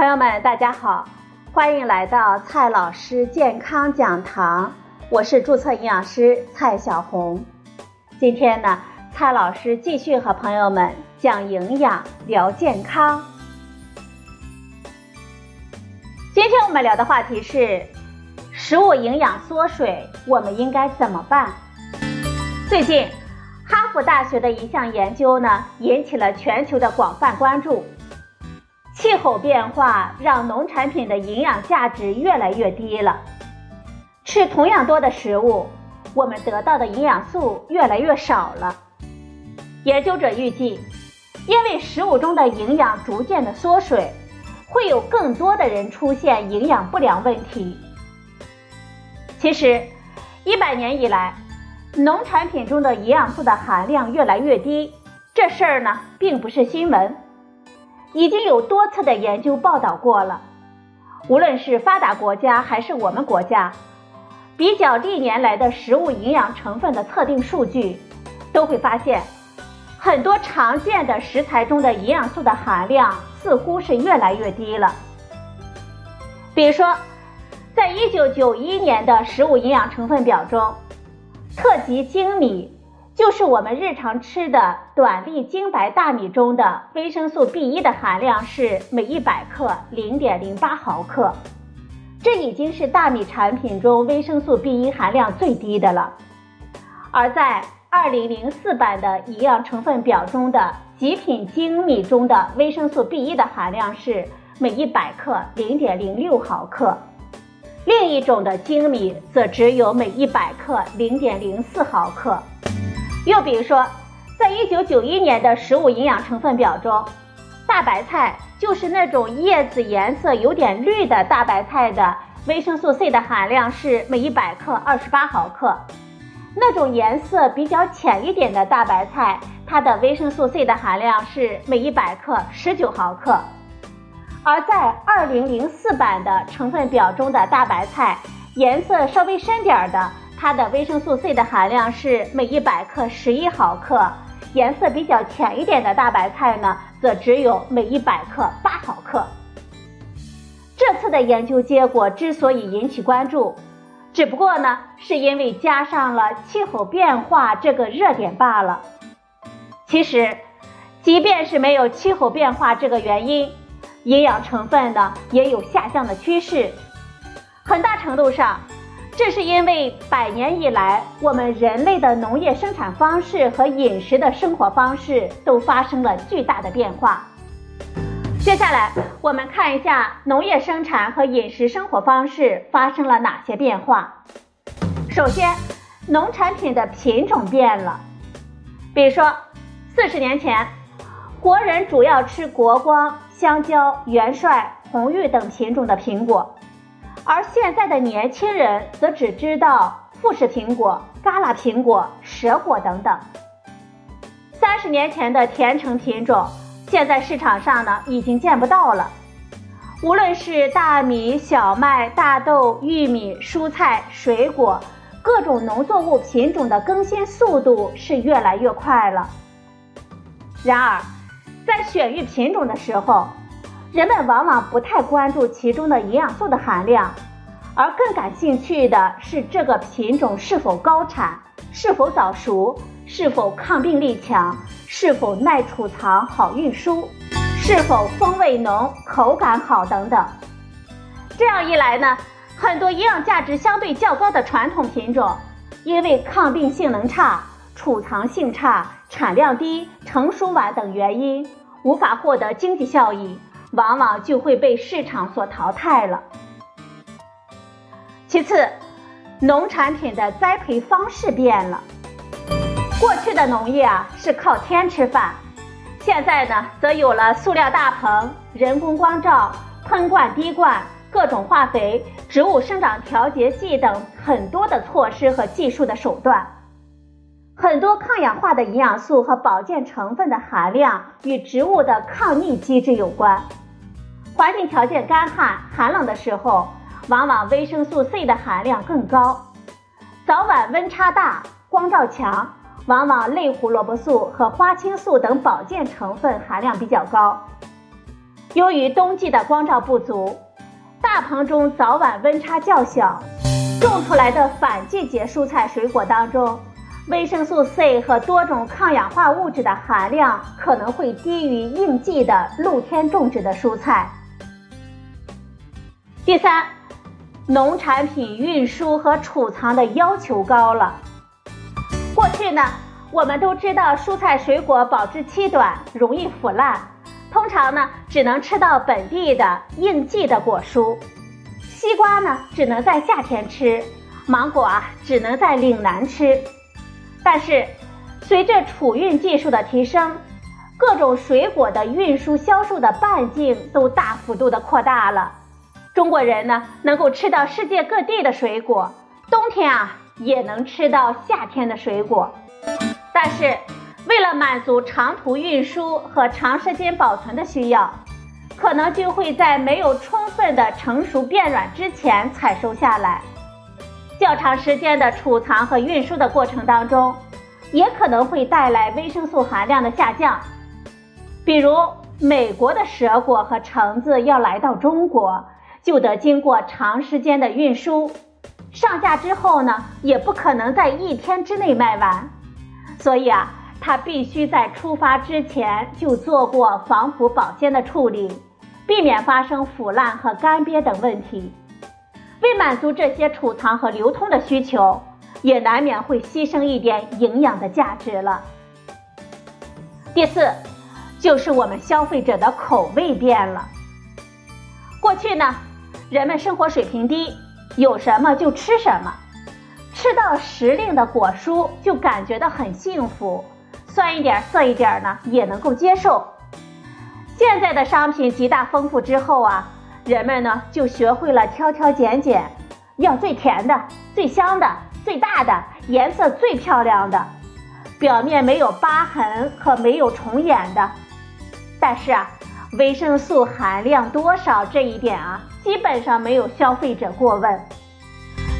朋友们，大家好，欢迎来到蔡老师健康讲堂，我是注册营养师蔡小红。今天呢，蔡老师继续和朋友们讲营养、聊健康。今天我们聊的话题是食物营养缩水，我们应该怎么办？最近，哈佛大学的一项研究呢，引起了全球的广泛关注。气候变化让农产品的营养价值越来越低了。吃同样多的食物，我们得到的营养素越来越少了。研究者预计，因为食物中的营养逐渐的缩水，会有更多的人出现营养不良问题。其实，一百年以来，农产品中的营养素的含量越来越低，这事儿呢，并不是新闻。已经有多次的研究报道过了，无论是发达国家还是我们国家，比较历年来的食物营养成分的测定数据，都会发现，很多常见的食材中的营养素的含量似乎是越来越低了。比如说，在一九九一年的食物营养成分表中，特级精米。就是我们日常吃的短粒精白大米中的维生素 B1 的含量是每一百克零点零八毫克，这已经是大米产品中维生素 B1 含量最低的了。而在二零零四版的营养成分表中的极品精米中的维生素 B1 的含量是每一百克零点零六毫克，另一种的精米则只有每一百克零点零四毫克。又比如说，在一九九一年的食物营养成分表中，大白菜就是那种叶子颜色有点绿的大白菜的维生素 C 的含量是每一百克二十八毫克，那种颜色比较浅一点的大白菜，它的维生素 C 的含量是每一百克十九毫克，而在二零零四版的成分表中的大白菜，颜色稍微深点儿的。它的维生素 C 的含量是每一百克十一毫克，颜色比较浅一点的大白菜呢，则只有每一百克八毫克。这次的研究结果之所以引起关注，只不过呢，是因为加上了气候变化这个热点罢了。其实，即便是没有气候变化这个原因，营养成分呢也有下降的趋势，很大程度上。这是因为百年以来，我们人类的农业生产方式和饮食的生活方式都发生了巨大的变化。接下来，我们看一下农业生产和饮食生活方式发生了哪些变化。首先，农产品的品种变了。比如说，四十年前，国人主要吃国光、香蕉、元帅、红玉等品种的苹果。而现在的年轻人则只知道富士苹果、嘎啦苹果、蛇果等等。三十年前的甜橙品种，现在市场上呢已经见不到了。无论是大米、小麦、大豆、玉米、蔬菜、水果，各种农作物品种的更新速度是越来越快了。然而，在选育品种的时候，人们往往不太关注其中的营养素的含量，而更感兴趣的是这个品种是否高产、是否早熟、是否抗病力强、是否耐储藏、好运输、是否风味浓、口感好等等。这样一来呢，很多营养价值相对较高的传统品种，因为抗病性能差、储藏性差、产量低、成熟晚等原因，无法获得经济效益。往往就会被市场所淘汰了。其次，农产品的栽培方式变了。过去的农业啊是靠天吃饭，现在呢则有了塑料大棚、人工光照、喷灌滴灌、各种化肥、植物生长调节剂等很多的措施和技术的手段。很多抗氧化的营养素和保健成分的含量与植物的抗逆机制有关。环境条件干旱、寒冷的时候，往往维生素 C 的含量更高；早晚温差大、光照强，往往类胡萝卜素和花青素等保健成分含量比较高。由于冬季的光照不足，大棚中早晚温差较小，种出来的反季节蔬菜水果当中，维生素 C 和多种抗氧化物质的含量可能会低于应季的露天种植的蔬菜。第三，农产品运输和储藏的要求高了。过去呢，我们都知道蔬菜水果保质期短，容易腐烂。通常呢，只能吃到本地的应季的果蔬，西瓜呢只能在夏天吃，芒果啊只能在岭南吃。但是，随着储运技术的提升，各种水果的运输销售的半径都大幅度的扩大了。中国人呢能够吃到世界各地的水果，冬天啊也能吃到夏天的水果，但是。为了满足长途运输和长时间保存的需要，可能就会在没有充分的成熟变软之前采收下来。较长时间的储藏和运输的过程当中，也可能会带来维生素含量的下降。比如，美国的蛇果和橙子要来到中国，就得经过长时间的运输，上架之后呢，也不可能在一天之内卖完。所以啊。它必须在出发之前就做过防腐保鲜的处理，避免发生腐烂和干瘪等问题。为满足这些储藏和流通的需求，也难免会牺牲一点营养的价值了。第四，就是我们消费者的口味变了。过去呢，人们生活水平低，有什么就吃什么，吃到时令的果蔬就感觉到很幸福。酸一点、涩一点呢，也能够接受。现在的商品极大丰富之后啊，人们呢就学会了挑挑拣拣，要最甜的、最香的、最大的、颜色最漂亮的，表面没有疤痕和没有虫眼的。但是啊，维生素含量多少这一点啊，基本上没有消费者过问。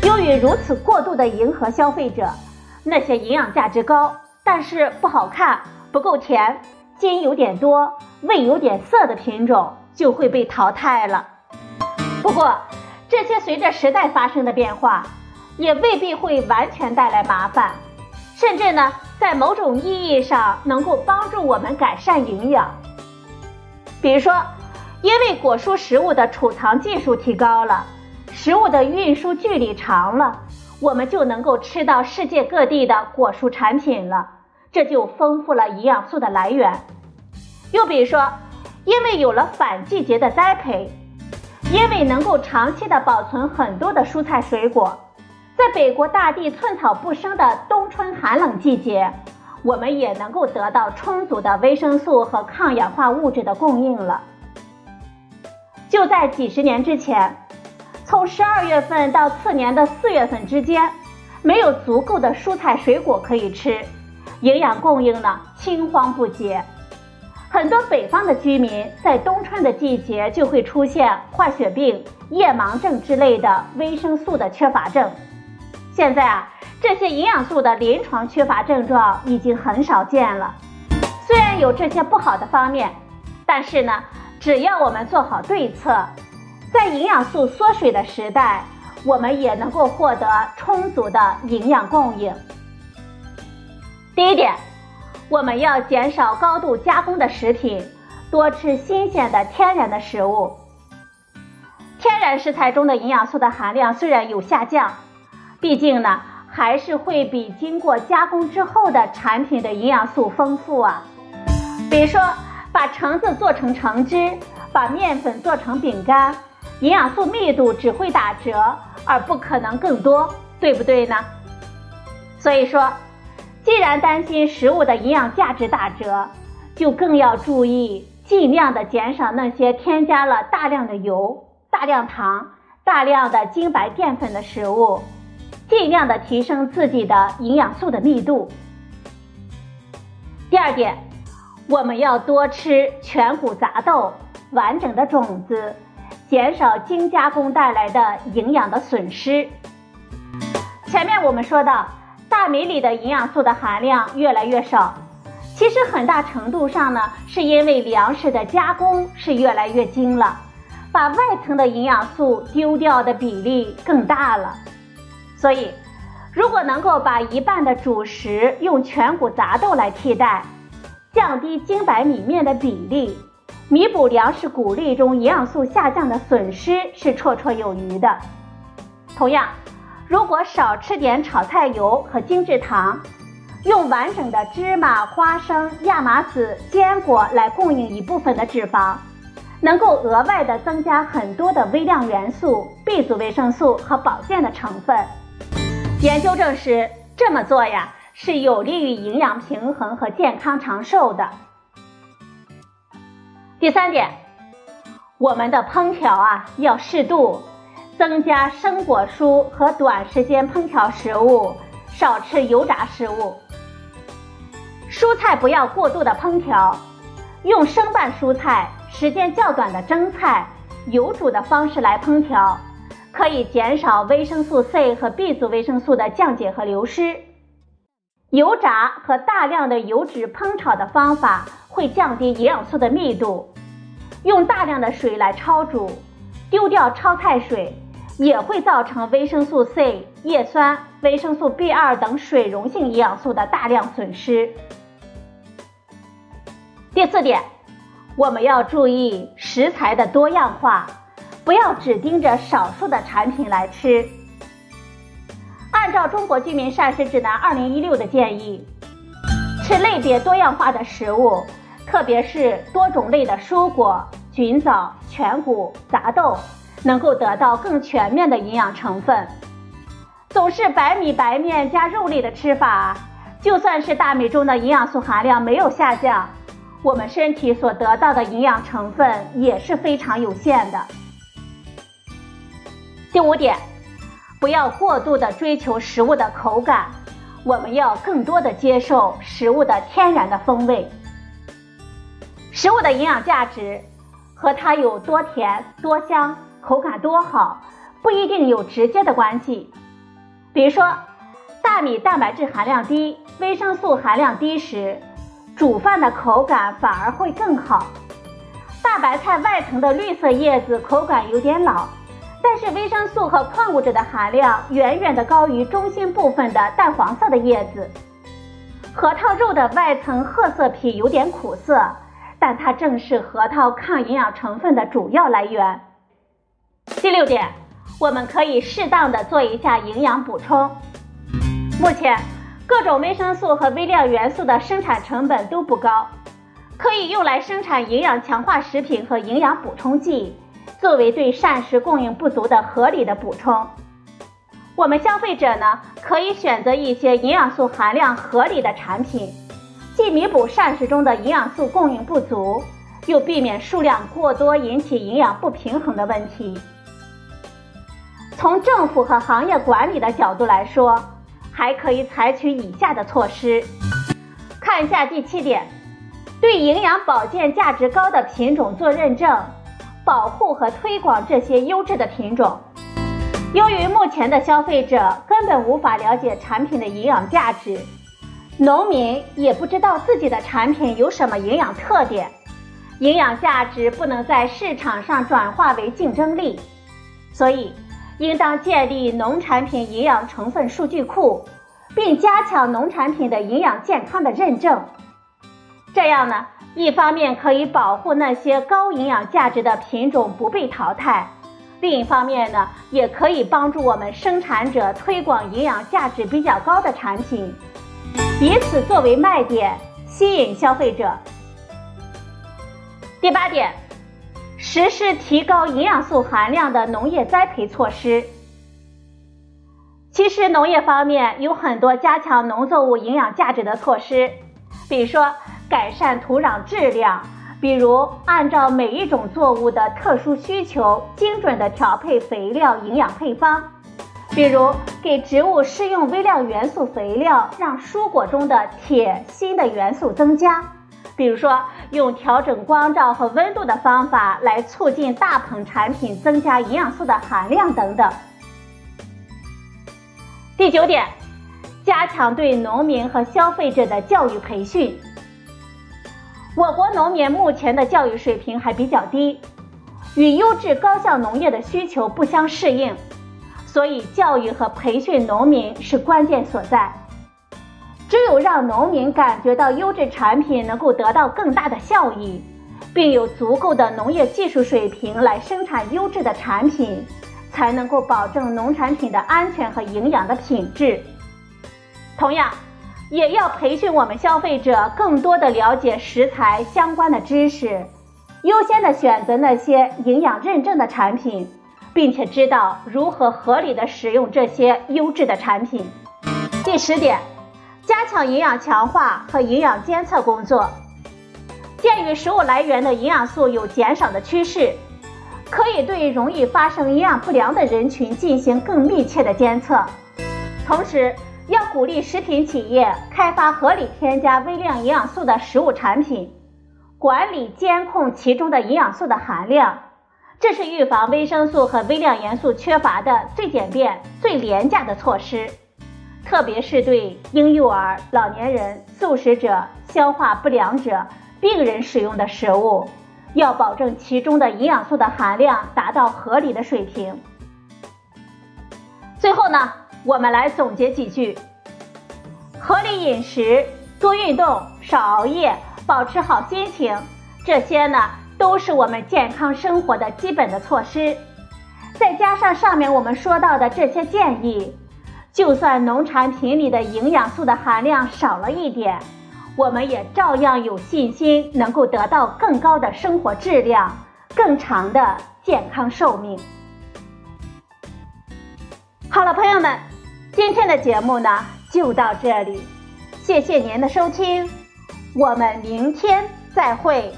由于如此过度的迎合消费者，那些营养价值高。但是不好看、不够甜、筋有点多、味有点涩的品种就会被淘汰了。不过，这些随着时代发生的变化，也未必会完全带来麻烦，甚至呢，在某种意义上能够帮助我们改善营养。比如说，因为果蔬食物的储藏技术提高了，食物的运输距离长了。我们就能够吃到世界各地的果蔬产品了，这就丰富了营养素的来源。又比如说，因为有了反季节的栽培，因为能够长期的保存很多的蔬菜水果，在北国大地寸草不生的冬春寒冷季节，我们也能够得到充足的维生素和抗氧化物质的供应了。就在几十年之前。从十二月份到次年的四月份之间，没有足够的蔬菜水果可以吃，营养供应呢青黄不接。很多北方的居民在冬春的季节就会出现坏血病、夜盲症之类的维生素的缺乏症。现在啊，这些营养素的临床缺乏症状已经很少见了。虽然有这些不好的方面，但是呢，只要我们做好对策。在营养素缩水的时代，我们也能够获得充足的营养供应。第一点，我们要减少高度加工的食品，多吃新鲜的天然的食物。天然食材中的营养素的含量虽然有下降，毕竟呢，还是会比经过加工之后的产品的营养素丰富啊。比如说，把橙子做成橙汁，把面粉做成饼干。营养素密度只会打折，而不可能更多，对不对呢？所以说，既然担心食物的营养价值打折，就更要注意尽量的减少那些添加了大量的油、大量糖、大量的精白淀粉的食物，尽量的提升自己的营养素的密度。第二点，我们要多吃全谷杂豆、完整的种子。减少精加工带来的营养的损失。前面我们说到，大米里的营养素的含量越来越少，其实很大程度上呢，是因为粮食的加工是越来越精了，把外层的营养素丢掉的比例更大了。所以，如果能够把一半的主食用全谷杂豆来替代，降低精白米面的比例，弥补粮食谷粒中营养素下降的损失是绰绰有余的。同样，如果少吃点炒菜油和精制糖，用完整的芝麻、花生、亚麻籽、坚果来供应一部分的脂肪，能够额外的增加很多的微量元素、B 族维生素和保健的成分。研究证实，这么做呀是有利于营养平衡和健康长寿的。第三点，我们的烹调啊要适度，增加生果蔬和短时间烹调食物，少吃油炸食物。蔬菜不要过度的烹调，用生拌蔬菜、时间较短的蒸菜、油煮的方式来烹调，可以减少维生素 C 和 B 族维生素的降解和流失。油炸和大量的油脂烹炒的方法会降低营养素的密度，用大量的水来焯煮，丢掉焯菜水，也会造成维生素 C、叶酸、维生素 B2 等水溶性营养素的大量损失。第四点，我们要注意食材的多样化，不要只盯着少数的产品来吃。按照《中国居民膳食指南（二零一六）》的建议，吃类别多样化的食物，特别是多种类的蔬果、菌藻、全谷、杂豆，能够得到更全面的营养成分。总是白米白面加肉类的吃法，就算是大米中的营养素含量没有下降。我们身体所得到的营养成分也是非常有限的。第五点，不要过度的追求食物的口感，我们要更多的接受食物的天然的风味。食物的营养价值和它有多甜、多香、口感多好，不一定有直接的关系。比如说，大米蛋白质含量低，维生素含量低时。煮饭的口感反而会更好。大白菜外层的绿色叶子口感有点老，但是维生素和矿物质的含量远远的高于中心部分的淡黄色的叶子。核桃肉的外层褐色皮有点苦涩，但它正是核桃抗营养成分的主要来源。第六点，我们可以适当的做一下营养补充。目前。各种维生素和微量元素的生产成本都不高，可以用来生产营养强化食品和营养补充剂，作为对膳食供应不足的合理的补充。我们消费者呢，可以选择一些营养素含量合理的产品，既弥补膳食中的营养素供应不足，又避免数量过多引起营养不平衡的问题。从政府和行业管理的角度来说。还可以采取以下的措施，看一下第七点，对营养保健价值高的品种做认证，保护和推广这些优质的品种。由于目前的消费者根本无法了解产品的营养价值，农民也不知道自己的产品有什么营养特点，营养价值不能在市场上转化为竞争力，所以。应当建立农产品营养成分数据库，并加强农产品的营养健康的认证。这样呢，一方面可以保护那些高营养价值的品种不被淘汰，另一方面呢，也可以帮助我们生产者推广营养价值比较高的产品，以此作为卖点，吸引消费者。第八点。实施提高营养素含量的农业栽培措施。其实农业方面有很多加强农作物营养价值的措施，比如说改善土壤质量，比如按照每一种作物的特殊需求，精准的调配肥料营养配方，比如给植物施用微量元素肥料，让蔬果中的铁、锌的元素增加。比如说，用调整光照和温度的方法来促进大棚产品增加营养素的含量等等。第九点，加强对农民和消费者的教育培训。我国农民目前的教育水平还比较低，与优质高效农业的需求不相适应，所以教育和培训农民是关键所在。只有让农民感觉到优质产品能够得到更大的效益，并有足够的农业技术水平来生产优质的产品，才能够保证农产品的安全和营养的品质。同样，也要培训我们消费者更多的了解食材相关的知识，优先的选择那些营养认证的产品，并且知道如何合理的使用这些优质的产品。第十点。加强营养强化和营养监测工作。鉴于食物来源的营养素有减少的趋势，可以对容易发生营养不良的人群进行更密切的监测。同时，要鼓励食品企业开发合理添加微量营养素的食物产品，管理监控其中的营养素的含量。这是预防维生素和微量元素缺乏的最简便、最廉价的措施。特别是对婴幼儿、老年人、素食者、消化不良者、病人使用的食物，要保证其中的营养素的含量达到合理的水平。最后呢，我们来总结几句：合理饮食、多运动、少熬夜、保持好心情，这些呢都是我们健康生活的基本的措施。再加上上面我们说到的这些建议。就算农产品里的营养素的含量少了一点，我们也照样有信心能够得到更高的生活质量、更长的健康寿命。好了，朋友们，今天的节目呢就到这里，谢谢您的收听，我们明天再会。